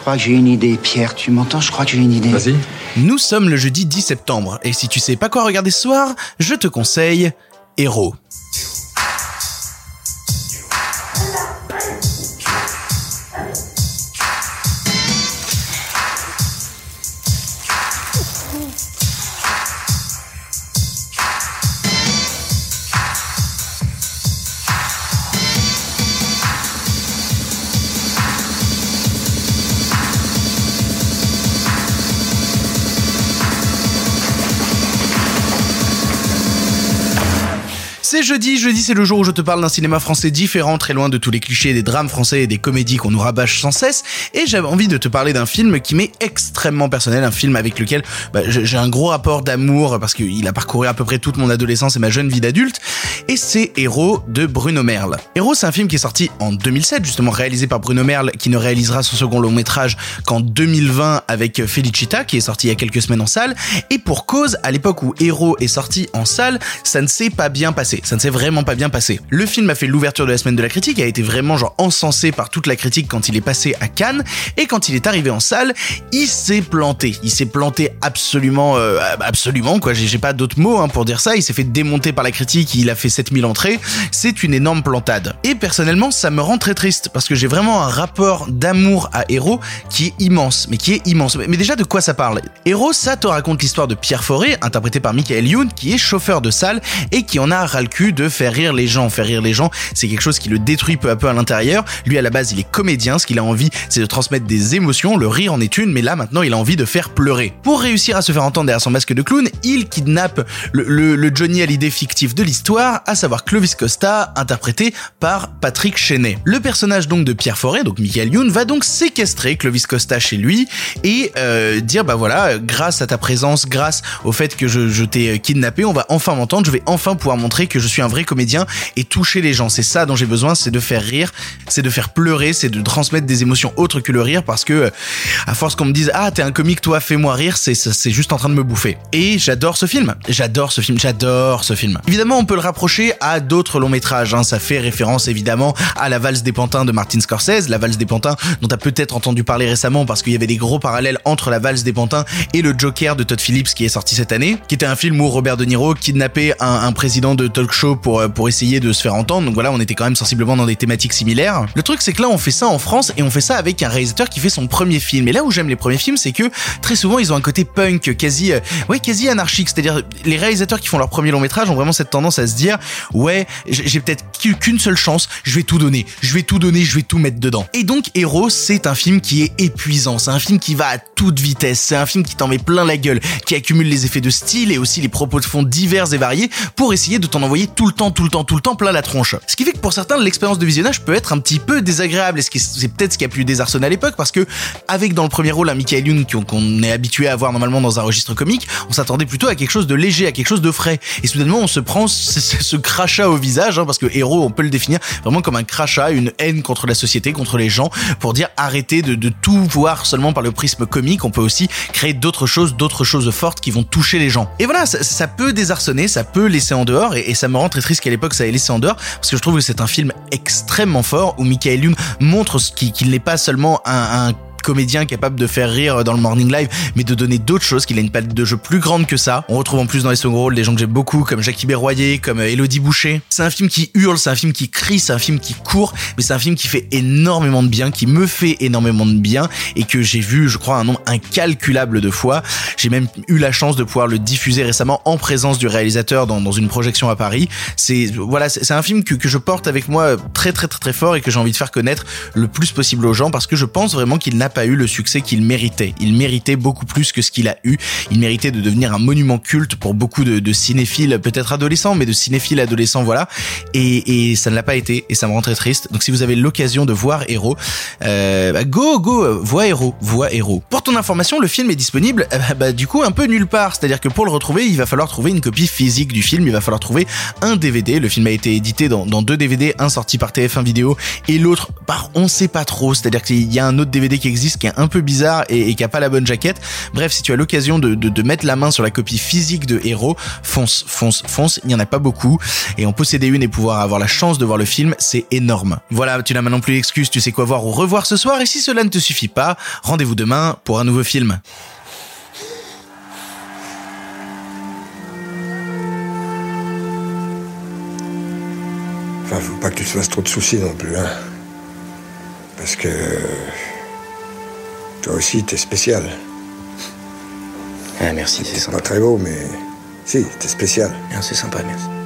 crois que j'ai une idée, Pierre. Tu m'entends? Je crois que j'ai une idée. Vas-y. Nous sommes le jeudi 10 septembre, et si tu sais pas quoi regarder ce soir, je te conseille Héros. C'est jeudi, jeudi c'est le jour où je te parle d'un cinéma français différent, très loin de tous les clichés des drames français et des comédies qu'on nous rabâche sans cesse, et j'avais envie de te parler d'un film qui m'est extrêmement personnel, un film avec lequel bah, j'ai un gros rapport d'amour parce qu'il a parcouru à peu près toute mon adolescence et ma jeune vie d'adulte, et c'est Héros de Bruno Merle. Héros c'est un film qui est sorti en 2007, justement réalisé par Bruno Merle, qui ne réalisera son second long métrage qu'en 2020 avec Felicita, qui est sorti il y a quelques semaines en salle, et pour cause, à l'époque où Héros est sorti en salle, ça ne s'est pas bien passé ça ne s'est vraiment pas bien passé. Le film a fait l'ouverture de la semaine de la critique, a été vraiment genre encensé par toute la critique quand il est passé à Cannes, et quand il est arrivé en salle, il s'est planté. Il s'est planté absolument, euh, absolument quoi. J'ai pas d'autres mots hein, pour dire ça. Il s'est fait démonter par la critique. Il a fait 7000 entrées. C'est une énorme plantade. Et personnellement, ça me rend très triste parce que j'ai vraiment un rapport d'amour à Héros qui est immense, mais qui est immense. Mais déjà, de quoi ça parle? Héros, ça te raconte l'histoire de Pierre Forêt, interprété par Michael Youn, qui est chauffeur de salle et qui en a ras le de faire rire les gens. Faire rire les gens, c'est quelque chose qui le détruit peu à peu à l'intérieur. Lui, à la base, il est comédien. Ce qu'il a envie, c'est de transmettre des émotions. Le rire en est une, mais là, maintenant, il a envie de faire pleurer. Pour réussir à se faire entendre derrière son masque de clown, il kidnappe le, le, Johnny Hallyday fictif de l'histoire, à savoir Clovis Costa, interprété par Patrick Chenet. Le personnage donc de Pierre Forêt, donc Michael Youn, va donc séquestrer Clovis Costa chez lui et euh, dire bah voilà, grâce à ta présence, grâce au fait que je, je t'ai kidnappé, on va enfin m'entendre, je vais enfin pouvoir montrer que je suis un vrai comédien et toucher les gens. C'est ça dont j'ai besoin, c'est de faire rire, c'est de faire pleurer, c'est de transmettre des émotions autres que le rire parce que à force qu'on me dise ah t'es un comique toi fais-moi rire, c'est c'est juste en train de me bouffer. Et j'adore ce film, j'adore ce film, j'adore ce film. Évidemment on peut le rapprocher à d'autres longs métrages. Hein. Ça fait référence évidemment à la valse des pantins de Martin Scorsese, la valse des pantins dont t'as peut-être entendu parler récemment parce qu'il y avait des gros parallèles entre la valse des pantins et le Joker de Todd Phillips qui est sorti cette année, qui était un film où Robert De Niro kidnappait un, un président de show pour, euh, pour essayer de se faire entendre. Donc voilà, on était quand même sensiblement dans des thématiques similaires. Le truc, c'est que là, on fait ça en France et on fait ça avec un réalisateur qui fait son premier film. Et là où j'aime les premiers films, c'est que très souvent, ils ont un côté punk, quasi, euh, ouais, quasi anarchique. C'est-à-dire, les réalisateurs qui font leur premier long métrage ont vraiment cette tendance à se dire, ouais, j'ai peut-être qu'une seule chance, je vais tout donner, je vais tout donner, je vais tout mettre dedans. Et donc, Héros, c'est un film qui est épuisant. C'est un film qui va à toute vitesse. C'est un film qui t'en met plein la gueule, qui accumule les effets de style et aussi les propos de fond divers et variés pour essayer de t'en envoyer tout le temps, tout le temps, tout le temps plein la tronche. Ce qui fait que pour certains, l'expérience de visionnage peut être un petit peu désagréable. Et c'est peut-être ce qui a pu désarçonner à l'époque parce que avec dans le premier rôle un Michael Youn qu'on est habitué à voir normalement dans un registre comique, on s'attendait plutôt à quelque chose de léger, à quelque chose de frais. Et soudainement, on se prend ce, crachat au visage, hein, parce que héros, on peut le définir vraiment comme un crachat, une haine contre la société, contre les gens, pour dire arrêtez de, tout voir seulement par le prisme comique. On peut aussi créer d'autres choses, d'autres choses fortes qui vont toucher les gens. Et voilà, ça, ça peut désarçonner, ça peut laisser en dehors, et, et ça me rend très triste qu'à l'époque ça ait laissé en dehors, parce que je trouve que c'est un film extrêmement fort où Michael Youn montre qu'il n'est pas seulement un, un comédien capable de faire rire dans le Morning Live, mais de donner d'autres choses, qu'il a une palette de jeux plus grande que ça. On retrouve en plus dans les second rôles des gens que j'aime beaucoup, comme Jackie Berroyer, comme Elodie Boucher. C'est un film qui hurle, c'est un film qui crie, c'est un film qui court, mais c'est un film qui fait énormément de bien, qui me fait énormément de bien, et que j'ai vu, je crois, un nombre incalculable de fois. J'ai même eu la chance de pouvoir le diffuser récemment en présence du réalisateur dans, dans une projection à Paris. C'est voilà, c'est un film que, que je porte avec moi très très très très fort et que j'ai envie de faire connaître le plus possible aux gens parce que je pense vraiment qu'il n'a pas eu le succès qu'il méritait. Il méritait beaucoup plus que ce qu'il a eu. Il méritait de devenir un monument culte pour beaucoup de, cinéphiles, peut-être adolescents, mais de cinéphiles adolescents, voilà. Et, ça ne l'a pas été, et ça me rend très triste. Donc si vous avez l'occasion de voir Héros, euh, bah, go, go, vois Héros, vois Héros. Pour ton information, le film est disponible, euh, bah, du coup, un peu nulle part. C'est-à-dire que pour le retrouver, il va falloir trouver une copie physique du film, il va falloir trouver un DVD. Le film a été édité dans, deux DVD, un sorti par TF1 Vidéo et l'autre par on sait pas trop. C'est-à-dire qu'il y a un autre DVD qui existe existe, qui est un peu bizarre et, qui a pas la bonne jaquette. Bref, si tu as l'occasion de, mettre la main sur la copie physique de Héros, fonce, fonce, fonce. Il n'y en a pas beaucoup et en posséder une et pouvoir avoir la chance de voir le film, c'est énorme. Voilà, tu n'as maintenant plus d'excuses, tu sais quoi voir ou revoir ce soir et si cela ne te suffit pas, rendez-vous demain pour un nouveau film. Enfin, faut pas que tu te fasses trop de soucis non plus, hein. Parce que. Toi aussi, t'es spécial. Ah, merci, c'est sympa. Pas très beau, mais. Si, t'es spécial. c'est sympa, merci.